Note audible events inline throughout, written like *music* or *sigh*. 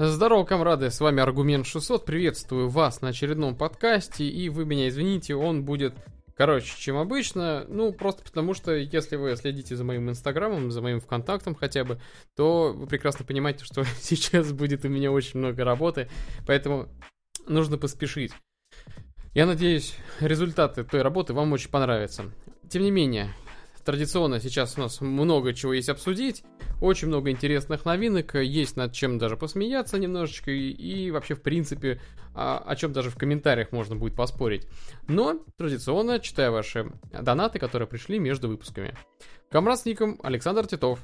Здорово, комрады, с вами Аргумент 600, приветствую вас на очередном подкасте, и вы меня извините, он будет короче, чем обычно, ну, просто потому что, если вы следите за моим инстаграмом, за моим вконтактом хотя бы, то вы прекрасно понимаете, что *laughs* сейчас будет у меня очень много работы, поэтому нужно поспешить. Я надеюсь, результаты той работы вам очень понравятся. Тем не менее, традиционно сейчас у нас много чего есть обсудить, очень много интересных новинок, есть над чем даже посмеяться немножечко, и, и вообще, в принципе, о, о чем даже в комментариях можно будет поспорить. Но, традиционно, читаю ваши донаты, которые пришли между выпусками. Комрад с ником Александр Титов,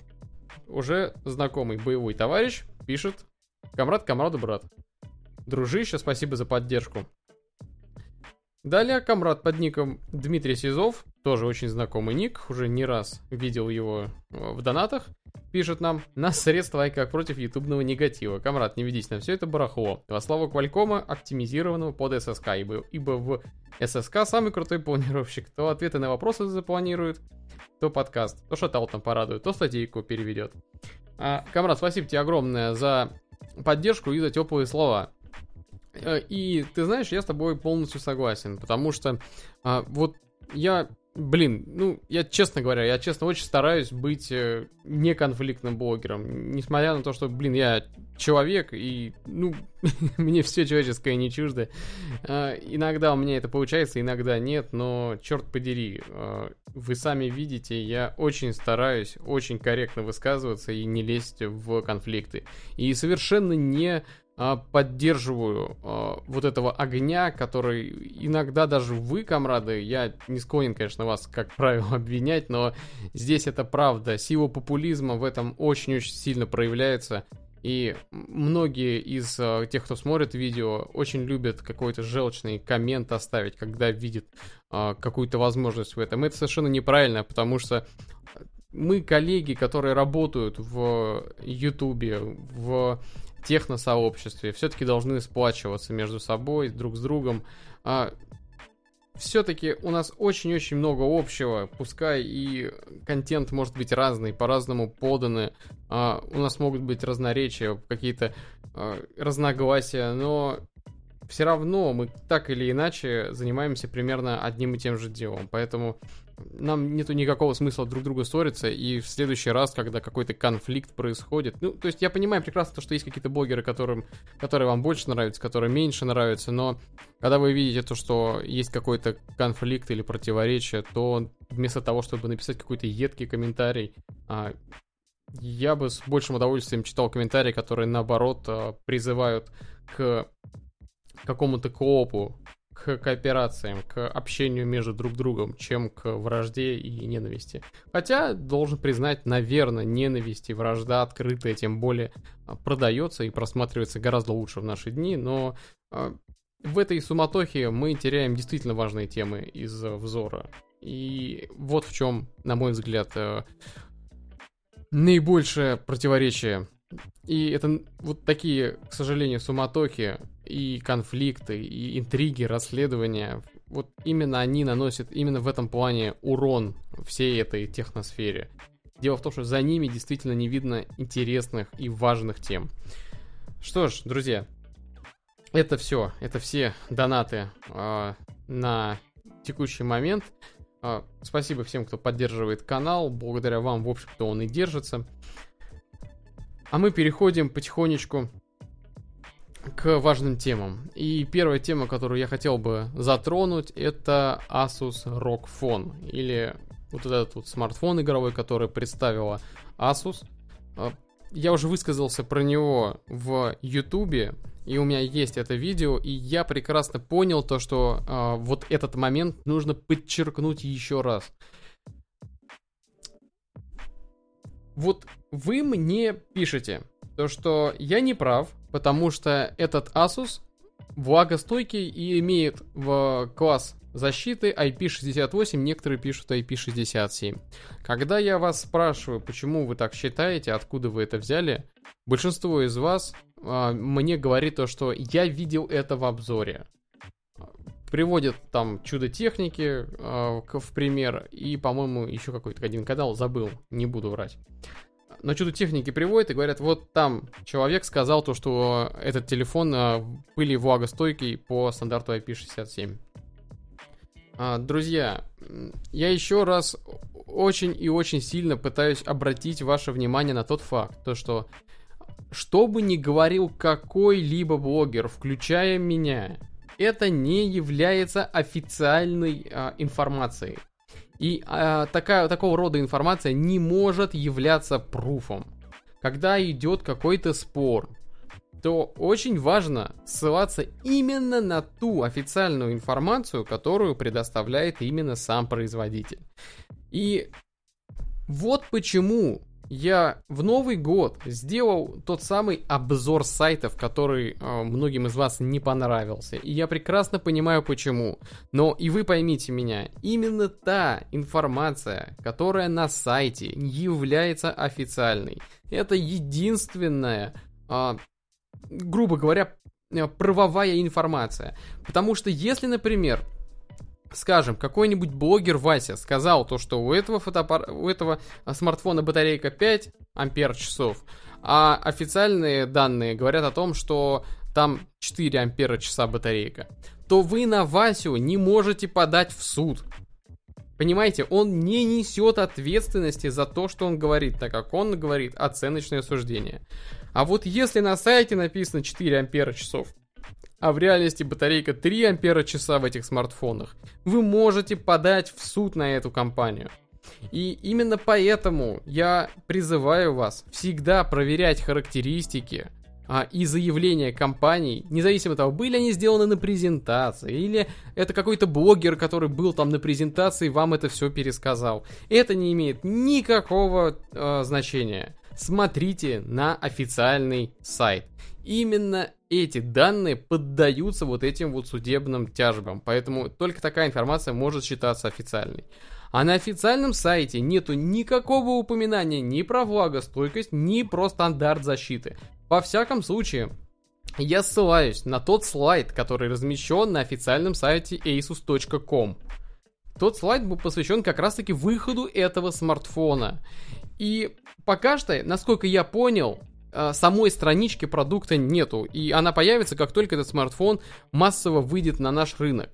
уже знакомый боевой товарищ, пишет «Комрад, комраду, брат». Дружище, спасибо за поддержку. Далее комрад под ником Дмитрий Сизов, тоже очень знакомый ник, уже не раз видел его э, в донатах, пишет нам «Нас средства как против ютубного негатива. Комрад, не ведись на все это барахло. Во славу Квалькома, оптимизированного под ССК, ибо, ибо в ССК самый крутой планировщик. То ответы на вопросы запланирует, то подкаст, то шатал там порадует, то статейку переведет. А, Камрад, спасибо тебе огромное за поддержку и за теплые слова. Э, и ты знаешь, я с тобой полностью согласен, потому что а, вот я, блин, ну, я честно говоря, я честно очень стараюсь быть э, неконфликтным блогером, несмотря на то, что, блин, я человек, и, ну, *laughs* мне все человеческое не чуждо. Э, иногда у меня это получается, иногда нет, но, черт подери, э, вы сами видите, я очень стараюсь очень корректно высказываться и не лезть в конфликты. И совершенно не поддерживаю э, вот этого огня, который иногда даже вы, комрады, я не склонен, конечно, вас, как правило, *laughs* обвинять, но здесь это правда. Сила популизма в этом очень-очень сильно проявляется. И многие из э, тех, кто смотрит видео, очень любят какой-то желчный коммент оставить, когда видят э, какую-то возможность в этом. Это совершенно неправильно, потому что мы коллеги, которые работают в Ютубе, в техносообществе все-таки должны сплачиваться между собой, друг с другом. А, все-таки у нас очень-очень много общего, пускай и контент может быть разный, по-разному поданы, а, у нас могут быть разноречия, какие-то а, разногласия, но все равно мы так или иначе занимаемся примерно одним и тем же делом, поэтому нам нету никакого смысла друг друга ссориться, и в следующий раз, когда какой-то конфликт происходит, ну, то есть я понимаю прекрасно то, что есть какие-то блогеры, которым, которые вам больше нравятся, которые меньше нравятся, но когда вы видите то, что есть какой-то конфликт или противоречие, то вместо того, чтобы написать какой-то едкий комментарий, а, я бы с большим удовольствием читал комментарии, которые, наоборот, а, призывают к какому-то коопу, к кооперациям, к общению между друг другом, чем к вражде и ненависти. Хотя, должен признать, наверное, ненависть и вражда открытая, тем более а, продается и просматривается гораздо лучше в наши дни, но а, в этой суматохе мы теряем действительно важные темы из взора. И вот в чем, на мой взгляд, наибольшее противоречие. И это вот такие, к сожалению, суматохи и конфликты, и интриги, расследования, вот именно они наносят именно в этом плане урон всей этой техносфере. Дело в том, что за ними действительно не видно интересных и важных тем. Что ж, друзья, это все, это все донаты э, на текущий момент. Э, спасибо всем, кто поддерживает канал. Благодаря вам, в общем-то, он и держится. А мы переходим потихонечку к важным темам. И первая тема, которую я хотел бы затронуть, это Asus ROG Phone. Или вот этот вот смартфон игровой, который представила Asus. А, я уже высказался про него в YouTube, и у меня есть это видео, и я прекрасно понял то, что э, вот этот момент нужно подчеркнуть еще раз. Вот вы мне пишете, то что я не прав, потому что этот Asus влагостойкий и имеет в класс защиты IP68, некоторые пишут IP67. Когда я вас спрашиваю, почему вы так считаете, откуда вы это взяли, большинство из вас э, мне говорит то, что я видел это в обзоре. Приводят там чудо техники э, в пример, и, по-моему, еще какой-то один канал, забыл, не буду врать. На чудо техники приводят и говорят, вот там человек сказал то, что этот телефон а, пыли влагостойкий по стандарту IP67. А, друзья, я еще раз очень и очень сильно пытаюсь обратить ваше внимание на тот факт, то что что бы ни говорил какой-либо блогер, включая меня, это не является официальной а, информацией. И а, такая, такого рода информация не может являться пруфом. Когда идет какой-то спор, то очень важно ссылаться именно на ту официальную информацию, которую предоставляет именно сам производитель. И вот почему я в Новый год сделал тот самый обзор сайтов, который э, многим из вас не понравился. И я прекрасно понимаю почему. Но и вы поймите меня, именно та информация, которая на сайте является официальной, это единственная, э, грубо говоря, э, правовая информация. Потому что если, например, скажем, какой-нибудь блогер Вася сказал то, что у этого, фотоаппар... у этого смартфона батарейка 5 ампер часов, а официальные данные говорят о том, что там 4 ампера часа батарейка, то вы на Васю не можете подать в суд. Понимаете, он не несет ответственности за то, что он говорит, так как он говорит оценочное суждение. А вот если на сайте написано 4 ампера часов, а в реальности батарейка 3 ампера часа в этих смартфонах, вы можете подать в суд на эту компанию. И именно поэтому я призываю вас всегда проверять характеристики а, и заявления компаний, независимо от того, были они сделаны на презентации, или это какой-то блогер, который был там на презентации, вам это все пересказал. Это не имеет никакого э, значения. Смотрите на официальный сайт. Именно эти данные поддаются вот этим вот судебным тяжбам, поэтому только такая информация может считаться официальной. А на официальном сайте нету никакого упоминания ни про влагостойкость, ни про стандарт защиты. Во всяком случае, я ссылаюсь на тот слайд, который размещен на официальном сайте asus.com. Тот слайд был посвящен как раз-таки выходу этого смартфона. И пока что, насколько я понял, самой странички продукта нету, и она появится, как только этот смартфон массово выйдет на наш рынок.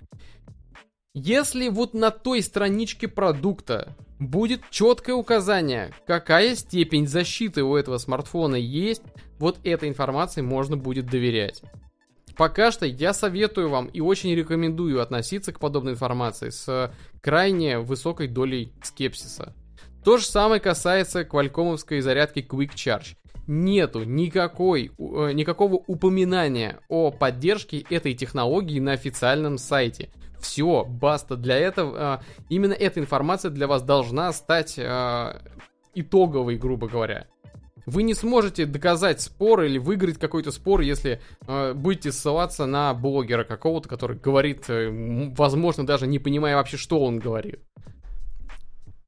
Если вот на той страничке продукта будет четкое указание, какая степень защиты у этого смартфона есть, вот этой информации можно будет доверять. Пока что я советую вам и очень рекомендую относиться к подобной информации с крайне высокой долей скепсиса. То же самое касается квалькомовской зарядки Quick Charge нету никакой, э, никакого упоминания о поддержке этой технологии на официальном сайте. Все, баста. Для этого э, именно эта информация для вас должна стать э, итоговой, грубо говоря. Вы не сможете доказать спор или выиграть какой-то спор, если э, будете ссылаться на блогера какого-то, который говорит, э, возможно, даже не понимая вообще, что он говорит.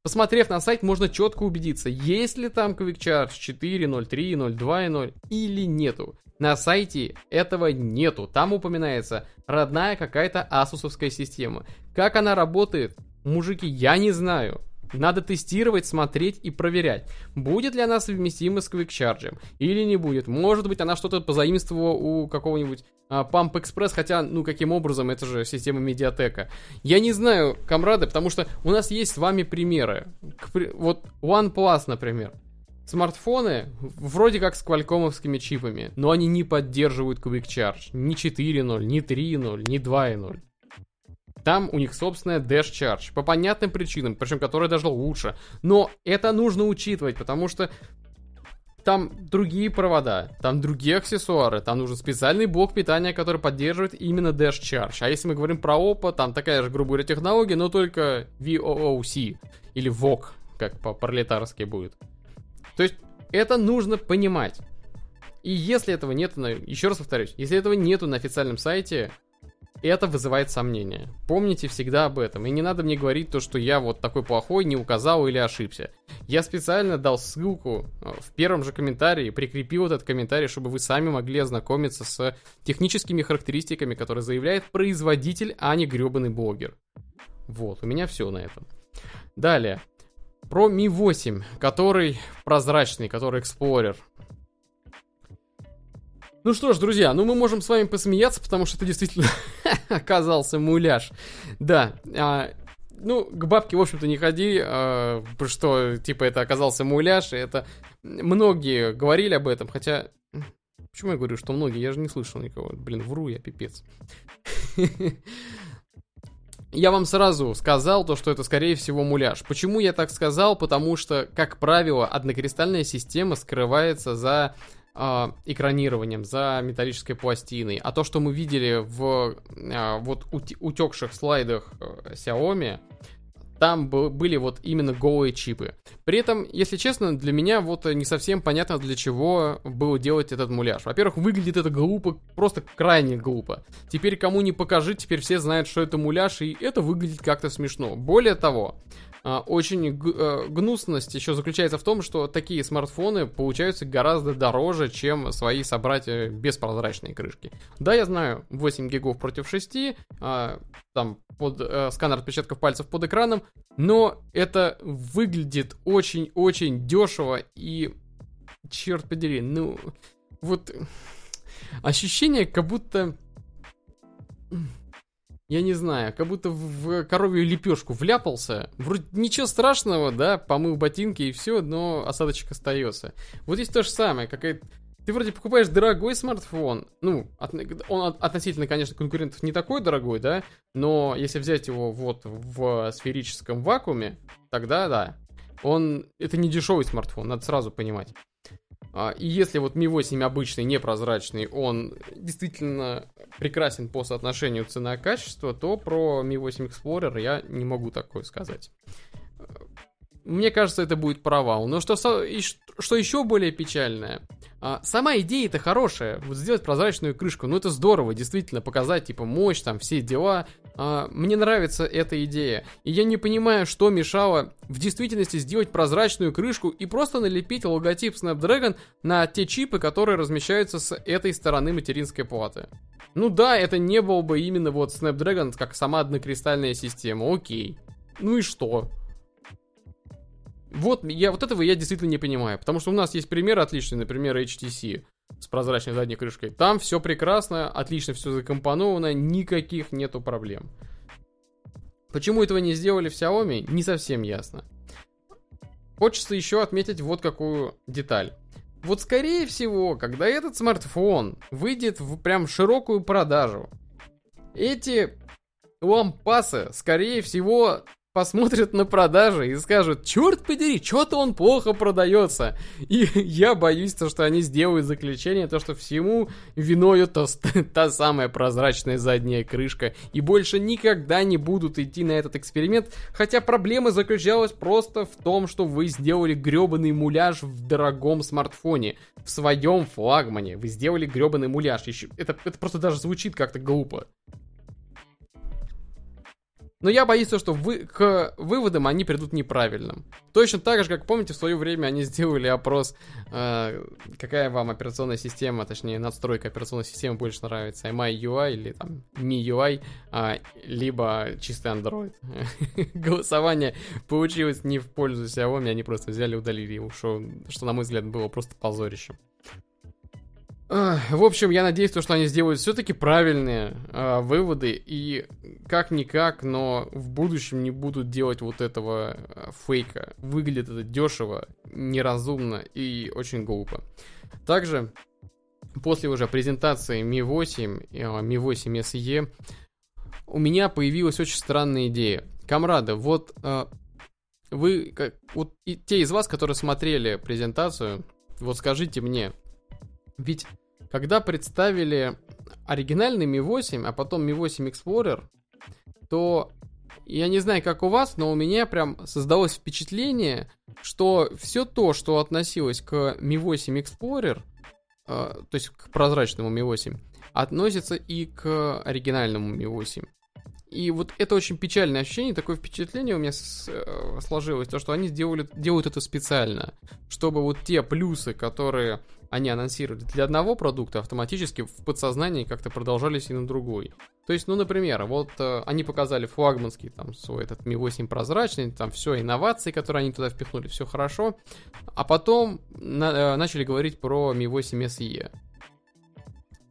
Посмотрев на сайт, можно четко убедиться, есть ли там Quick Charge 4.0, 3.0, 2.0 или нету. На сайте этого нету. Там упоминается родная какая-то асусовская система. Как она работает, мужики, я не знаю. Надо тестировать, смотреть и проверять, будет ли она совместима с Quick Charge или не будет. Может быть, она что-то позаимствовала у какого-нибудь а, Pump Express, хотя, ну, каким образом, это же система медиатека. Я не знаю, комрады, потому что у нас есть с вами примеры. Вот OnePlus, например. Смартфоны вроде как с квалькомовскими чипами, но они не поддерживают Quick Charge. Ни 4.0, ни 3.0, ни 2.0. Там у них собственная Dash Charge. По понятным причинам, причем которая даже лучше. Но это нужно учитывать, потому что там другие провода, там другие аксессуары, там нужен специальный блок питания, который поддерживает именно Dash Charge. А если мы говорим про Oppo, там такая же, грубо говоря, технология, но только VOOC или VOC, как по-пролетарски будет. То есть это нужно понимать. И если этого нет, еще раз повторюсь, если этого нету на официальном сайте, это вызывает сомнения. Помните всегда об этом. И не надо мне говорить то, что я вот такой плохой, не указал или ошибся. Я специально дал ссылку э, в первом же комментарии, прикрепил этот комментарий, чтобы вы сами могли ознакомиться с техническими характеристиками, которые заявляет производитель, а не гребаный блогер. Вот, у меня все на этом. Далее. про Mi 8, который прозрачный, который Explorer. Ну что ж, друзья, ну мы можем с вами посмеяться, потому что это действительно *laughs* оказался муляж. Да, а, ну, к бабке, в общем-то, не ходи, а, что, типа, это оказался муляж, и это... Многие говорили об этом, хотя... Почему я говорю, что многие? Я же не слышал никого. Блин, вру я, пипец. *laughs* Я вам сразу сказал то, что это, скорее всего, муляж. Почему я так сказал? Потому что, как правило, однокристальная система скрывается за э, экранированием, за металлической пластиной. А то, что мы видели в э, вот утекших слайдах э, Xiaomi, там были вот именно голые чипы. При этом, если честно, для меня вот не совсем понятно, для чего было делать этот муляж. Во-первых, выглядит это глупо, просто крайне глупо. Теперь кому не покажи, теперь все знают, что это муляж, и это выглядит как-то смешно. Более того, очень э, гнусность еще заключается в том, что такие смартфоны получаются гораздо дороже, чем свои собратья без прозрачной крышки. Да, я знаю, 8 гигов против 6, а, там под э, сканер отпечатков пальцев под экраном, но это выглядит очень-очень дешево и, черт подери, ну, вот ощущение, как будто я не знаю, как будто в коровью лепешку вляпался. Вроде ничего страшного, да, помыл ботинки и все, но осадочек остается. Вот здесь то же самое, какая ты вроде покупаешь дорогой смартфон, ну, от, он относительно, конечно, конкурентов не такой дорогой, да, но если взять его вот в сферическом вакууме, тогда да, он, это не дешевый смартфон, надо сразу понимать. А, и если вот Mi 8 обычный, непрозрачный, он действительно прекрасен по соотношению цена-качество, то про Mi 8 Explorer я не могу такое сказать. Мне кажется, это будет провал. Но что, что еще более печальное, а, сама идея-то хорошая, вот сделать прозрачную крышку, ну это здорово, действительно, показать, типа, мощь, там, все дела. А, мне нравится эта идея, и я не понимаю, что мешало в действительности сделать прозрачную крышку и просто налепить логотип Snapdragon на те чипы, которые размещаются с этой стороны материнской платы. Ну да, это не был бы именно вот Snapdragon как сама однокристальная система, окей. Ну и что? Вот, я, вот этого я действительно не понимаю. Потому что у нас есть пример отличный, например, HTC с прозрачной задней крышкой. Там все прекрасно, отлично все закомпоновано, никаких нету проблем. Почему этого не сделали в Xiaomi, не совсем ясно. Хочется еще отметить вот какую деталь. Вот скорее всего, когда этот смартфон выйдет в прям широкую продажу, эти лампасы, скорее всего, посмотрят на продажи и скажут, черт подери, что-то он плохо продается. И *laughs* я боюсь, то, что они сделают заключение, то, что всему виною то, *laughs* та самая прозрачная задняя крышка. И больше никогда не будут идти на этот эксперимент. Хотя проблема заключалась просто в том, что вы сделали гребаный муляж в дорогом смартфоне. В своем флагмане. Вы сделали гребаный муляж. Еще, это, это просто даже звучит как-то глупо. Но я боюсь, что вы, к выводам они придут неправильным. Точно так же, как помните, в свое время они *laughs* сделали опрос, э, какая вам операционная система, точнее, надстройка операционной системы больше нравится, MI или там MIUI, э, либо чистый Android. *laughs* Голосование получилось не в пользу Xiaomi, они просто взяли и удалили его, что, что, на мой взгляд, было просто позорищем. В общем, я надеюсь, что они сделают все-таки правильные э, выводы и как-никак, но в будущем не будут делать вот этого э, фейка. Выглядит это дешево, неразумно и очень глупо. Также после уже презентации Mi 8, э, Mi 8 SE у меня появилась очень странная идея. Камрады, вот э, вы, как, вот и те из вас, которые смотрели презентацию, вот скажите мне, ведь когда представили оригинальный Mi 8, а потом Mi 8 Explorer, то я не знаю, как у вас, но у меня прям создалось впечатление, что все то, что относилось к Mi 8 Explorer, э, то есть к прозрачному Mi 8, относится и к оригинальному Mi 8. И вот это очень печальное ощущение, такое впечатление у меня с, э, сложилось, то, что они сделали, делают это специально, чтобы вот те плюсы, которые они анонсировали для одного продукта, автоматически в подсознании как-то продолжались и на другой. То есть, ну, например, вот э, они показали флагманский там свой этот Mi 8 прозрачный, там все инновации, которые они туда впихнули, все хорошо, а потом на, э, начали говорить про Mi 8 SE.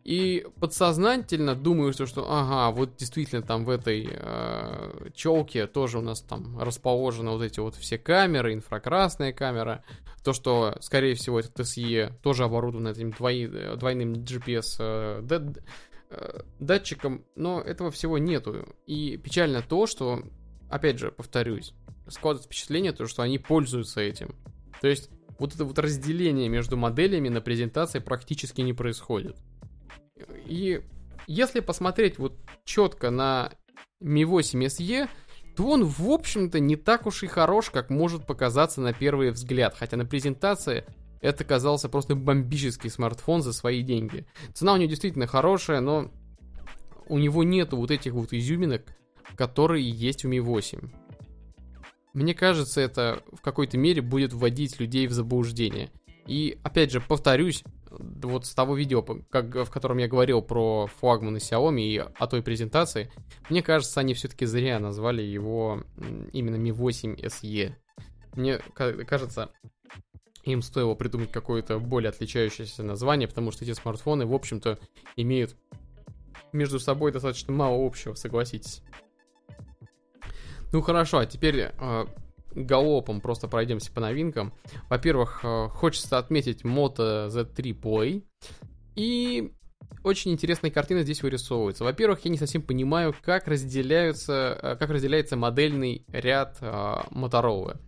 И подсознательно думаю, что, ага, вот действительно там в этой э, челке тоже у нас там расположены вот эти вот все камеры, инфракрасная камера. То, что, скорее всего, этот SE тоже оборудован этим двой, двойным GPS э, д, э, датчиком, но этого всего нету. И печально то, что, опять же, повторюсь, складывается впечатление, то, что они пользуются этим. То есть вот это вот разделение между моделями на презентации практически не происходит. И если посмотреть вот четко на Mi 8 SE, то он, в общем-то, не так уж и хорош, как может показаться на первый взгляд. Хотя на презентации это казался просто бомбический смартфон за свои деньги. Цена у него действительно хорошая, но у него нету вот этих вот изюминок, которые есть у Mi 8. Мне кажется, это в какой-то мере будет вводить людей в заблуждение. И, опять же, повторюсь, вот с того видео, как, в котором я говорил про флагманы Xiaomi и о той презентации, мне кажется, они все-таки зря назвали его именно Mi 8 SE. Мне кажется, им стоило придумать какое-то более отличающееся название, потому что эти смартфоны, в общем-то, имеют между собой достаточно мало общего, согласитесь. Ну хорошо, а теперь а, галопом просто пройдемся по новинкам. Во-первых, э, хочется отметить Moto Z3 Play. И очень интересная картина здесь вырисовывается. Во-первых, я не совсем понимаю, как разделяются, э, как разделяется модельный ряд э, Motorola.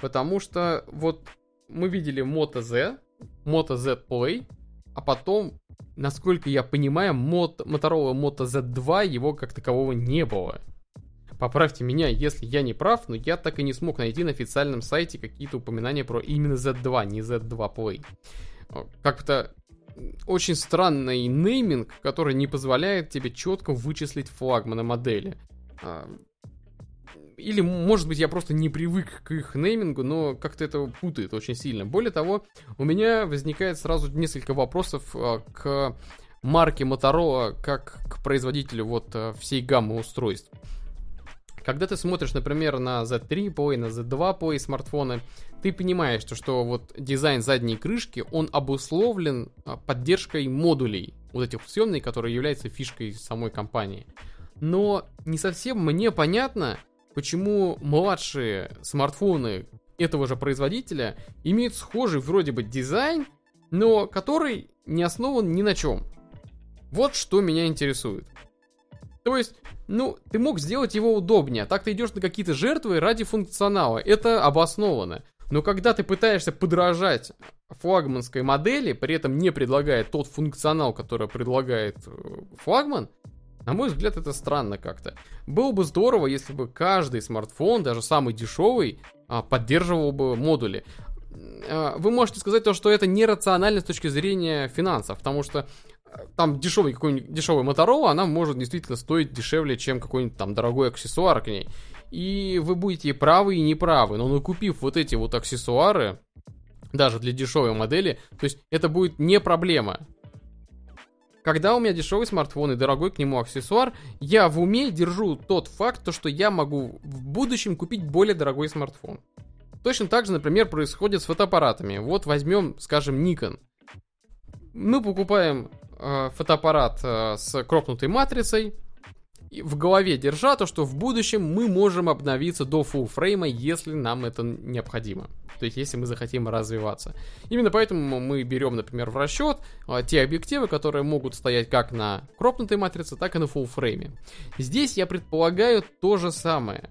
Потому что вот мы видели Moto Z, Moto Z Play, а потом, насколько я понимаю, Motorola Moto Z2 его как такового не было. Поправьте меня, если я не прав, но я так и не смог найти на официальном сайте какие-то упоминания про именно Z2, не Z2 Play. Как-то очень странный нейминг, который не позволяет тебе четко вычислить флагманы модели. А, или, может быть, я просто не привык к их неймингу, но как-то это путает очень сильно. Более того, у меня возникает сразу несколько вопросов а, к марке Motorola как к производителю вот а, всей гаммы устройств. Когда ты смотришь, например, на Z3 Play, на Z2 Play смартфоны, ты понимаешь, что, что вот дизайн задней крышки, он обусловлен а, поддержкой модулей, вот этих съемных, которые являются фишкой самой компании. Но не совсем мне понятно, почему младшие смартфоны этого же производителя имеют схожий вроде бы дизайн, но который не основан ни на чем. Вот что меня интересует. То есть, ну, ты мог сделать его удобнее. Так ты идешь на какие-то жертвы ради функционала. Это обоснованно. Но когда ты пытаешься подражать флагманской модели, при этом не предлагая тот функционал, который предлагает э, флагман, на мой взгляд, это странно как-то. Было бы здорово, если бы каждый смартфон, даже самый дешевый, а, поддерживал бы модули. А, вы можете сказать то, что это нерационально с точки зрения финансов, потому что там дешевый какой-нибудь дешевый Motorola, она может действительно стоить дешевле, чем какой-нибудь там дорогой аксессуар к ней. И вы будете правы, и неправы. Но ну, купив вот эти вот аксессуары, даже для дешевой модели, то есть это будет не проблема. Когда у меня дешевый смартфон и дорогой к нему аксессуар, я в уме держу тот факт, то, что я могу в будущем купить более дорогой смартфон. Точно так же, например, происходит с фотоаппаратами. Вот возьмем, скажем, Nikon. Мы покупаем э, фотоаппарат э, с кропнутой матрицей, в голове держа то, что в будущем мы можем обновиться до full фрейма, если нам это необходимо. То есть, если мы захотим развиваться. Именно поэтому мы берем, например, в расчет э, те объективы, которые могут стоять как на кропнутой матрице, так и на full фрейме. Здесь я предполагаю то же самое.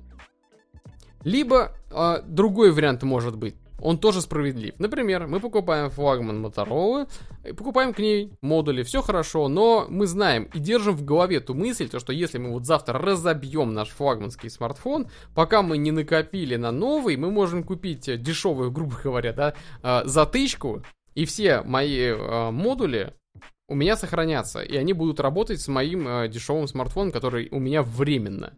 Либо э, другой вариант может быть он тоже справедлив. Например, мы покупаем флагман Motorola, покупаем к ней модули, все хорошо, но мы знаем и держим в голове ту мысль, то, что если мы вот завтра разобьем наш флагманский смартфон, пока мы не накопили на новый, мы можем купить дешевую, грубо говоря, да, а, затычку, и все мои э, модули у меня сохранятся, и они будут работать с моим э, дешевым смартфоном, который у меня временно.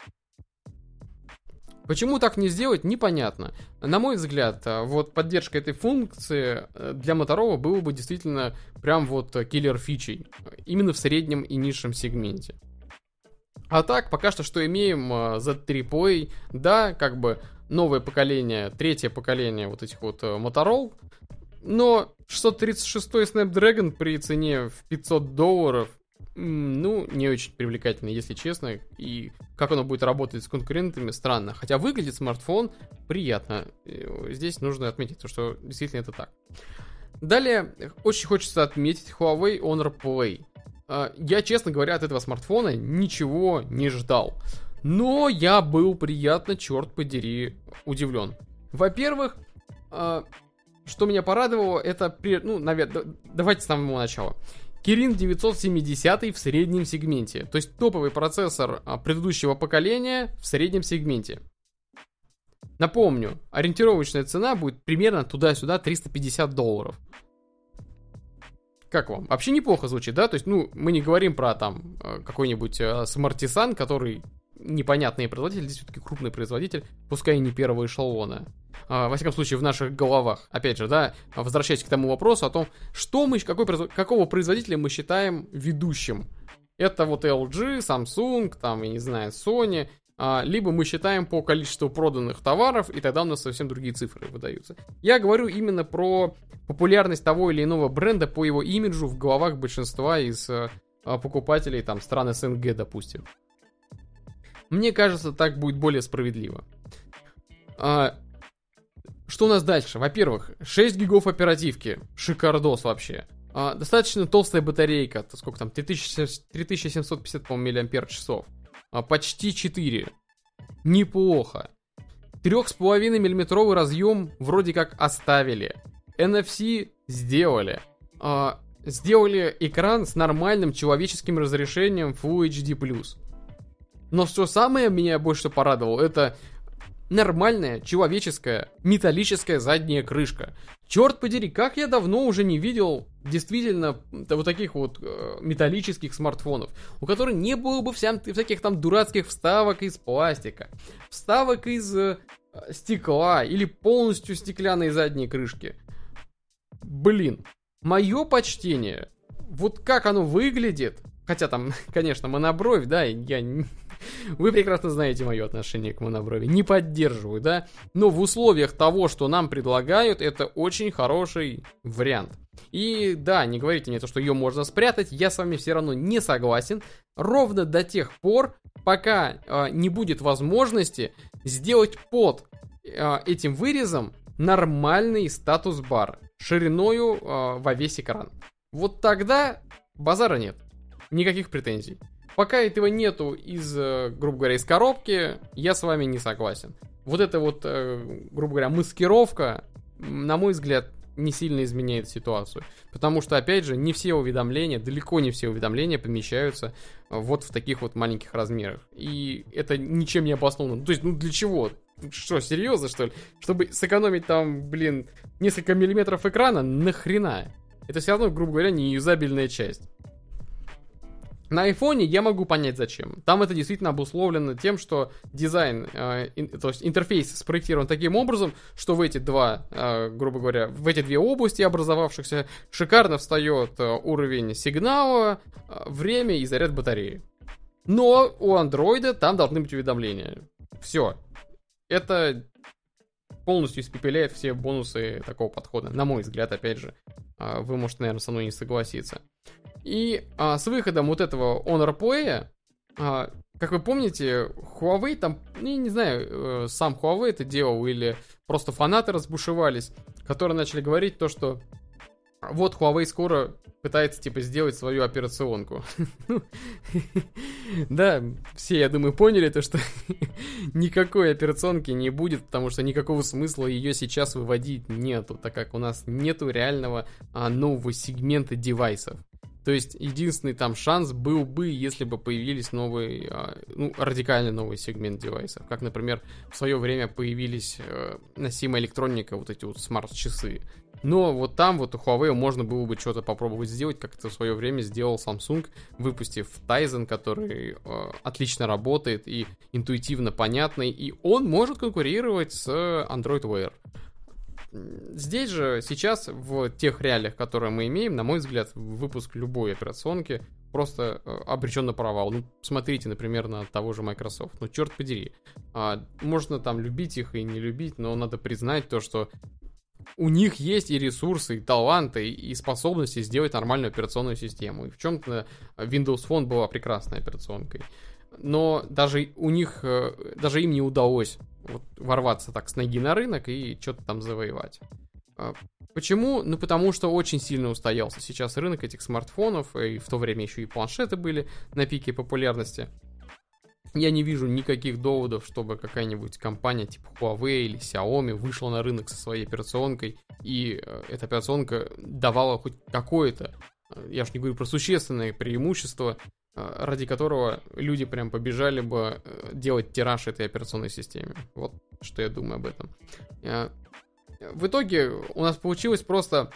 Почему так не сделать, непонятно. На мой взгляд, э, вот поддержка этой функции э, для Motorola было бы действительно прям вот киллер фичей. Именно в среднем и низшем сегменте. А так, пока что что имеем? Z3 Play, да, как бы новое поколение, третье поколение вот этих вот Motorola, но 636 Snapdragon при цене в 500 долларов, ну, не очень привлекательно, если честно. И как оно будет работать с конкурентами, странно. Хотя выглядит смартфон приятно. Здесь нужно отметить, что действительно это так. Далее, очень хочется отметить Huawei Honor Play. А, я, честно говоря, от этого смартфона ничего не ждал. Но я был приятно, черт подери, удивлен. Во-первых, а, что меня порадовало, это, ну, наверное, давайте с самого начала. Kirin 970 в среднем сегменте, то есть топовый процессор а, предыдущего поколения в среднем сегменте. Напомню, ориентировочная цена будет примерно туда-сюда 350 долларов. Как вам? Вообще неплохо звучит, да? То есть, ну, мы не говорим про там э, какой-нибудь э, Smartisan, который непонятный производитель, здесь все-таки крупный производитель, пускай не первого эшелона. А, во всяком случае, в наших головах. Опять же, да, возвращаясь к тому вопросу о том, что мы, какой, какого производителя мы считаем ведущим. Это вот LG, Samsung, там, я не знаю, Sony, а, либо мы считаем по количеству проданных товаров, и тогда у нас совсем другие цифры выдаются. Я говорю именно про популярность того или иного бренда по его имиджу в головах большинства из а, покупателей там стран СНГ, допустим. Мне кажется, так будет более справедливо. А, что у нас дальше? Во-первых, 6 гигов оперативки. Шикардос вообще. А, достаточно толстая батарейка. То сколько там? 3750, по-моему, мАч. А, почти 4. Неплохо. 3,5 миллиметровый разъем вроде как оставили. NFC сделали. А, сделали экран с нормальным человеческим разрешением Full HD+. Но что самое меня больше порадовало, это нормальная, человеческая, металлическая задняя крышка. Черт подери, как я давно уже не видел действительно вот таких вот э, металлических смартфонов, у которых не было бы вся, всяких там дурацких вставок из пластика, вставок из э, стекла или полностью стеклянной задней крышки. Блин, мое почтение, вот как оно выглядит, хотя там, *laughs* конечно, монобровь, да, я вы прекрасно знаете мое отношение к моноброви. Не поддерживаю, да? Но в условиях того, что нам предлагают, это очень хороший вариант. И да, не говорите мне то, что ее можно спрятать, я с вами все равно не согласен. Ровно до тех пор, пока э, не будет возможности сделать под э, этим вырезом нормальный статус-бар шириною э, во весь экран. Вот тогда базара нет. Никаких претензий. Пока этого нету из, э, грубо говоря, из коробки, я с вами не согласен. Вот эта вот, э, грубо говоря, маскировка, на мой взгляд, не сильно изменяет ситуацию. Потому что, опять же, не все уведомления, далеко не все уведомления помещаются вот в таких вот маленьких размерах. И это ничем не обосновано. То есть, ну для чего? Что, серьезно, что ли? Чтобы сэкономить там, блин, несколько миллиметров экрана? Нахрена? Это все равно, грубо говоря, не юзабельная часть. На айфоне я могу понять зачем. Там это действительно обусловлено тем, что дизайн, э, ин, то есть интерфейс спроектирован таким образом, что в эти два, э, грубо говоря, в эти две области образовавшихся шикарно встает э, уровень сигнала, э, время и заряд батареи. Но у андроида там должны быть уведомления. Все. Это полностью испепеляет все бонусы такого подхода. На мой взгляд, опять же. Э, вы можете, наверное, со мной не согласиться. И а, с выходом вот этого Honor Play, а, как вы помните, Huawei там, я не знаю, э, сам Huawei это делал или просто фанаты разбушевались, которые начали говорить то, что вот Huawei скоро пытается, типа, сделать свою операционку. *laughs* Да, все, я думаю, поняли то, что *laughs* никакой операционки не будет, потому что никакого смысла ее сейчас выводить нету, так как у нас нету реального а, нового сегмента девайсов. То есть единственный там шанс был бы, если бы появились новые, а, ну, радикально новый сегмент девайсов. Как, например, в свое время появились э, носимая электроника, вот эти вот смарт-часы. Но вот там вот у Huawei можно было бы что-то попробовать сделать, как это в свое время сделал Samsung, выпустив Tizen, который э, отлично работает и интуитивно понятный, и он может конкурировать с Android Wear. Здесь же сейчас в тех реалиях, которые мы имеем, на мой взгляд, выпуск любой операционки просто э, обречен на провал. Ну, смотрите, например, на того же Microsoft. Ну, черт подери. А, можно там любить их и не любить, но надо признать то, что у них есть и ресурсы, и таланты, и способности сделать нормальную операционную систему. И в чем-то Windows Phone была прекрасной операционкой. Но даже у них, э, даже им не удалось вот ворваться так с ноги на рынок и что-то там завоевать. А, почему? Ну, потому что очень сильно устоялся сейчас рынок этих смартфонов, и в то время еще и планшеты были на пике популярности. Я не вижу никаких доводов, чтобы какая-нибудь компания типа Huawei или Xiaomi вышла на рынок со своей операционкой, и э, эта операционка давала хоть какое-то, э, я уж не говорю про существенное преимущество, э, ради которого люди прям побежали бы делать тираж этой операционной системе. Вот что я думаю об этом. В итоге у нас получилось просто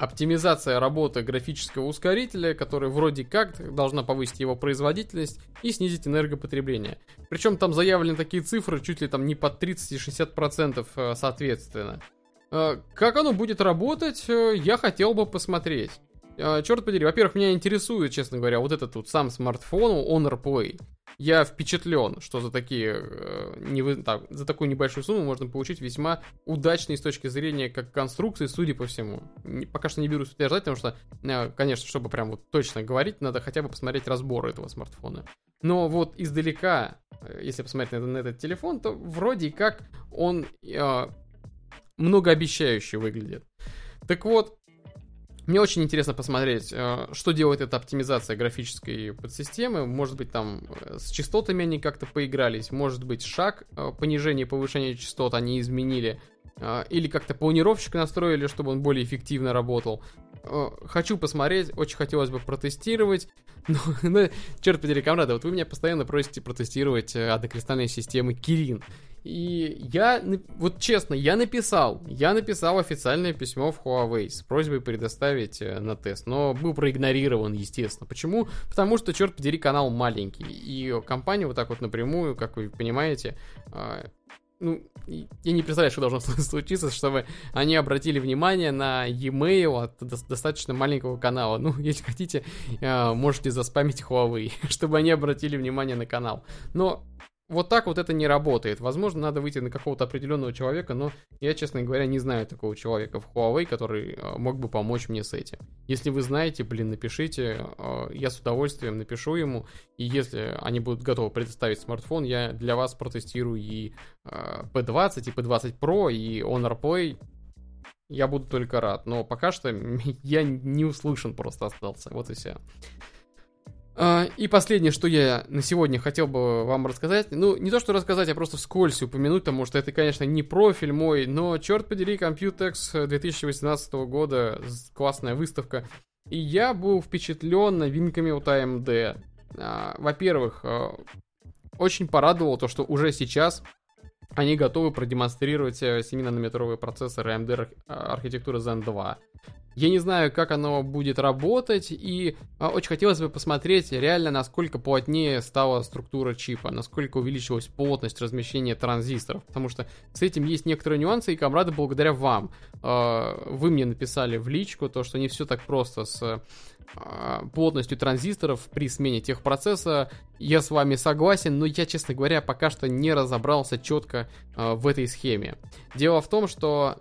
оптимизация работы графического ускорителя, который вроде как должна повысить его производительность и снизить энергопотребление. Причем там заявлены такие цифры чуть ли там не под 30 и 60% э, соответственно. Э, как оно будет работать, э, я хотел бы посмотреть. Черт подери, во-первых, меня интересует, честно говоря, вот этот вот сам смартфон Honor Play я впечатлен, что за такие э, не так, за такую небольшую сумму можно получить весьма удачный с точки зрения как конструкции, судя по всему. Пока что не берусь утверждать, потому что, э, конечно, чтобы прям вот точно говорить, надо хотя бы посмотреть разбор этого смартфона. Но вот издалека, э, если посмотреть на, на этот телефон, то вроде как он э, многообещающе выглядит. Так вот, мне очень интересно посмотреть, э, что делает эта оптимизация графической подсистемы. Может быть, там э, с частотами они как-то поигрались, может быть, шаг э, понижения и повышения частот они изменили, или как-то планировщик настроили, чтобы он более эффективно работал. Хочу посмотреть, очень хотелось бы протестировать. Но, *laughs* но черт подери, комрады, вот вы меня постоянно просите протестировать адокристальные системы Kirin. И я, вот честно, я написал, я написал официальное письмо в Huawei с просьбой предоставить э, на тест, но был проигнорирован, естественно. Почему? Потому что, черт подери, канал маленький, и компания вот так вот напрямую, как вы понимаете, а, ну, я не представляю, что должно *laughs* случиться, чтобы они обратили внимание на e-mail от достаточно маленького канала. Ну, *laughs* если хотите, э, можете заспамить Huawei, *laughs* чтобы они обратили внимание на канал. Но вот так вот это не работает. Возможно, надо выйти на какого-то определенного человека, но я, честно говоря, не знаю такого человека в Huawei, который э, мог бы помочь мне с этим. Если вы знаете, блин, напишите, э, я с удовольствием напишу ему, и если они будут готовы предоставить смартфон, я для вас протестирую и э, P20, и P20 Pro, и Honor Play, я буду только рад. Но пока что *laughs* я не услышан просто остался. Вот и все. А, и последнее, что я на сегодня хотел бы вам рассказать, ну, не то что рассказать, а просто вскользь упомянуть, потому что это, конечно, не профиль мой, но, черт подери, Computex 2018 года, классная выставка, и я был впечатлен новинками от AMD. А, во-первых, а, очень порадовало то, что уже сейчас они готовы продемонстрировать 7-нанометровый процессор AMD архитектуры Zen 2. Я не знаю, как оно будет работать, и а, очень хотелось бы посмотреть реально, насколько плотнее стала структура чипа, насколько увеличилась плотность размещения транзисторов, потому что с этим есть некоторые нюансы, и, комрады, благодаря вам, а, вы мне написали в личку то, что не все так просто с а, плотностью транзисторов при смене техпроцесса. Я с вами согласен, но я, честно говоря, пока что не разобрался четко в этой схеме. Дело в том, что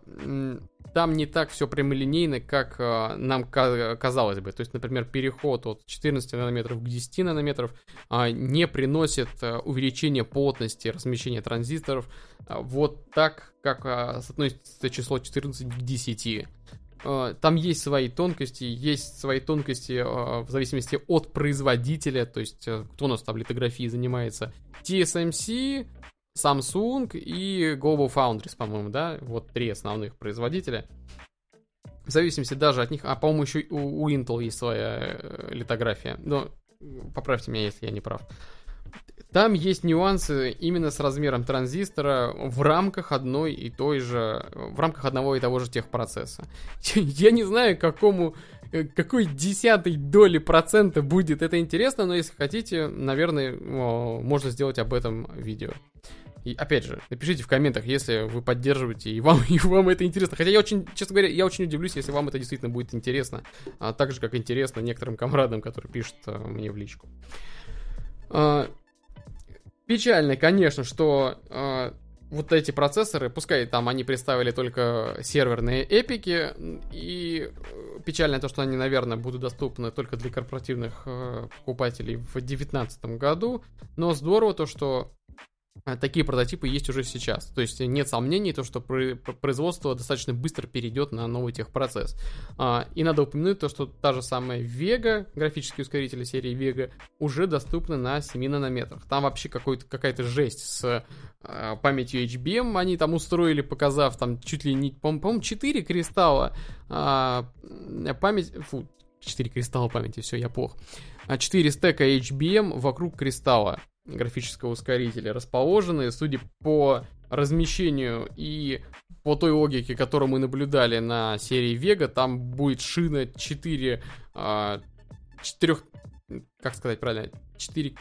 там не так все прямолинейно, как э, нам казалось бы. То есть, например, переход от 14 нанометров к 10 нанометров э, не приносит э, увеличения плотности размещения транзисторов э, вот так, как э, соотносится число 14 к 10. Э, там есть свои тонкости, есть свои тонкости э, в зависимости от производителя, то есть э, кто у нас там литографией занимается. TSMC, Samsung и Global Foundries, по-моему, да, вот три основных производителя. В зависимости даже от них, а по-моему еще у, у Intel есть своя э, литография, но поправьте меня, если я не прав. там есть нюансы именно с размером транзистора в рамках одной и той же, в рамках одного и того же техпроцесса. *laughs* Я не знаю, какому, какой десятой доли процента будет это интересно, но если хотите, наверное, можно сделать об этом видео. И опять же, напишите в комментах, если вы поддерживаете и вам, *laughs* и вам это интересно. Хотя я очень, честно говоря, я очень удивлюсь, если вам это действительно будет интересно. А, так же, как интересно некоторым комрадам, которые пишут а, мне в личку. А, печально, конечно, что а, вот эти процессоры, пускай там они представили только серверные эпики, и э, печально то, что они, наверное, будут доступны только для корпоративных э, покупателей в 2019 году, но здорово то, что такие прототипы есть уже сейчас. То есть нет сомнений, то, что производство достаточно быстро перейдет на новый техпроцесс. А, и надо упомянуть то, что та же самая Vega, графические ускорители серии Vega, уже доступны на 7 нанометрах. Там вообще какая-то жесть с э, памятью HBM они там устроили, показав там чуть ли не, по-моему, 4 кристалла а, память, фу, 4 кристалла памяти, все, я плохо. 4 а стека HBM вокруг кристалла графического ускорителя расположены, судя по размещению и по той логике, которую мы наблюдали на серии Vega, там будет шина 4, 4 как сказать правильно, 4,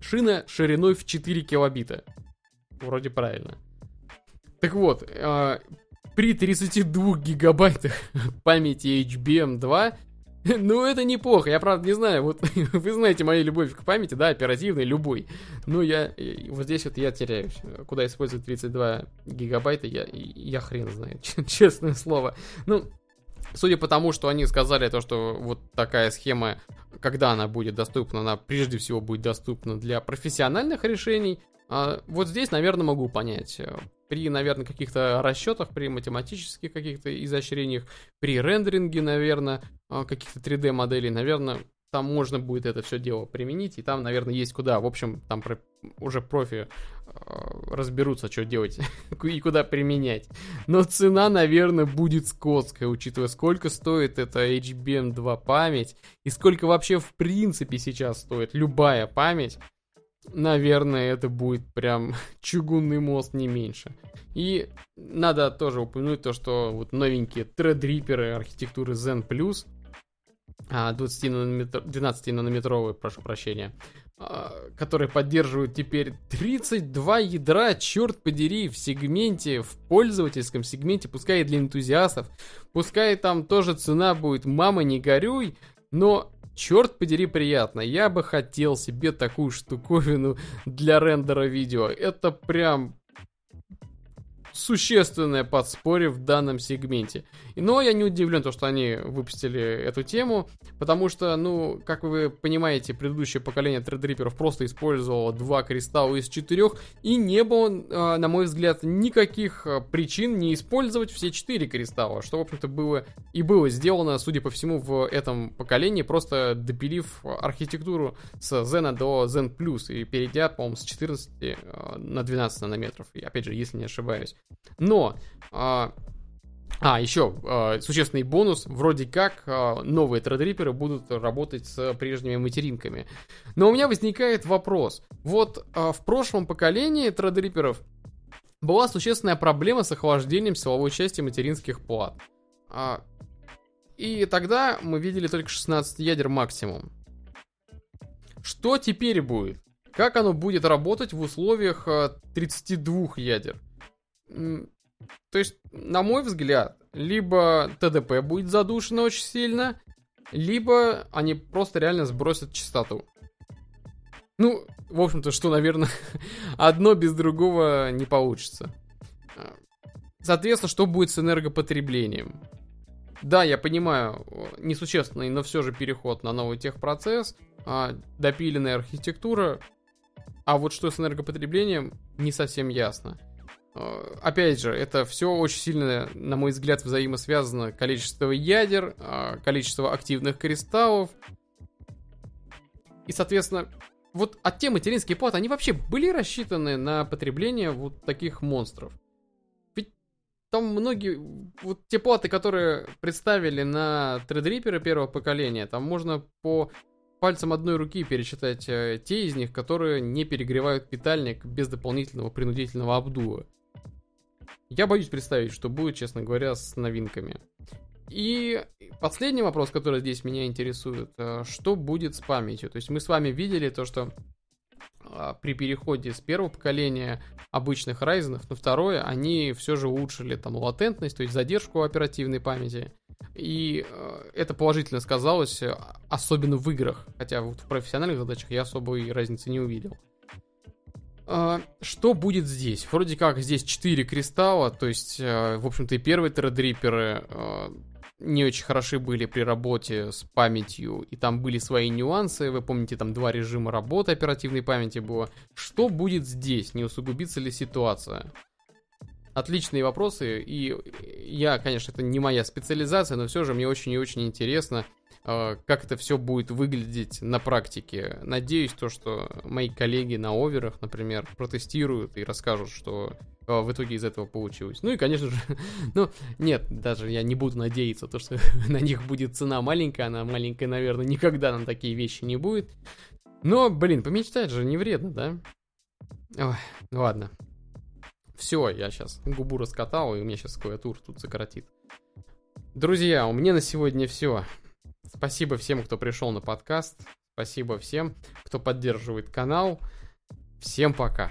шина шириной в 4 килобита. Вроде правильно. Так вот, а, при 32 гигабайтах *laughs* памяти HBM2 *laughs* Ну, это неплохо, я правда не знаю, вот *laughs* вы знаете мою любовь к памяти, да, оперативной, любой. Но я, вот здесь вот я теряюсь. Куда использовать 32 гигабайта, я, я хрен знает, *laughs* честное слово. Ну, судя по тому, что они сказали, то, что вот такая схема, когда она будет доступна, она прежде всего будет доступна для профессиональных решений, вот здесь, наверное, могу понять при, наверное, каких-то расчетах, при математических каких-то изощрениях, при рендеринге, наверное, а, каких-то 3D моделей, наверное, там можно будет это все дело применить, и там, наверное, есть куда. В общем, там про, уже профи э, разберутся, что делать *laughs* и куда применять. Но цена, наверное, будет скотская, учитывая, сколько стоит эта HBM2 память, и сколько вообще в принципе сейчас стоит любая память наверное, это будет прям *laughs* чугунный мост не меньше. И надо тоже упомянуть то, что вот новенькие тредриперы архитектуры Zen Plus, 20 нанометр, 12 нанометровые, прошу прощения, а, которые поддерживают теперь 32 ядра, черт подери, в сегменте, в пользовательском сегменте, пускай и для энтузиастов, пускай там тоже цена будет «мама, не горюй», но черт подери, приятно. Я бы хотел себе такую штуковину для рендера видео. Это прям существенное подспорье в данном сегменте. Но я не удивлен, то, что они выпустили эту тему, потому что, ну, как вы понимаете, предыдущее поколение тредриперов просто использовало два кристалла из четырех, и не было, а, на мой взгляд, никаких а, причин не использовать все четыре кристалла, что, в общем-то, было и было сделано, судя по всему, в этом поколении, просто допилив архитектуру с Zen до Zen Plus и перейдя, по-моему, с 14 а, на 12 нанометров, и, опять же, если не ошибаюсь. Но а, еще э, существенный бонус. Вроде как э, новые тредриперы будут работать с прежними материнками. Но у меня возникает вопрос. Вот э, в прошлом поколении тредриперов была существенная проблема с охлаждением силовой части материнских плат. А, и тогда мы видели только 16 ядер максимум. Что теперь будет? Как оно будет работать в условиях 32 ядер? То есть, на мой взгляд, либо ТДП будет задушено очень сильно, либо они просто реально сбросят частоту. Ну, в общем-то, что, наверное, *laughs* одно без другого не получится. Соответственно, что будет с энергопотреблением? Да, я понимаю, несущественный, но все же переход на новый техпроцесс, а, допиленная архитектура, а вот что с энергопотреблением, не совсем ясно. Э, опять же, это все очень сильно, на мой взгляд, взаимосвязано. Количество ядер, э, количество активных кристаллов. И, соответственно, вот от те материнские платы, они вообще были рассчитаны на потребление вот таких монстров. Ведь там многие, вот те платы, которые представили на Threadripper первого поколения, там можно по пальцем одной руки перечитать э, те из них, которые не перегревают питальник без дополнительного принудительного обдува. Я боюсь представить, что будет, честно говоря, с новинками. И последний вопрос, который здесь меня интересует, э, что будет с памятью? То есть мы с вами видели то, что а, при переходе с первого поколения обычных Ryzen на второе, они все же улучшили там латентность, то есть задержку оперативной памяти. И э, это положительно сказалось, э, особенно в играх. Хотя вот в профессиональных задачах я особой разницы не увидел. Э, что будет здесь? Вроде как здесь 4 кристалла, то есть, э, в общем-то, и первые тредриперы э, не очень хороши были при работе с памятью, и там были свои нюансы, вы помните, там два режима работы оперативной памяти было. Что будет здесь? Не усугубится ли ситуация? Отличные вопросы, и я, конечно, это не моя специализация, но все же мне очень и очень интересно, как это все будет выглядеть на практике. Надеюсь, то, что мои коллеги на оверах, например, протестируют и расскажут, что а, в итоге из этого получилось. Ну и, конечно же, *laughs* ну, нет, даже я не буду надеяться, то, что *laughs* на них будет цена маленькая, она маленькая, наверное, никогда на такие вещи не будет. Но, блин, помечтать же не вредно, да? Ой, ладно. Все, я сейчас губу раскатал, и у меня сейчас клавиатура тут сократит. Друзья, у меня на сегодня все. Спасибо всем, кто пришел на подкаст. Спасибо всем, кто поддерживает канал. Всем пока.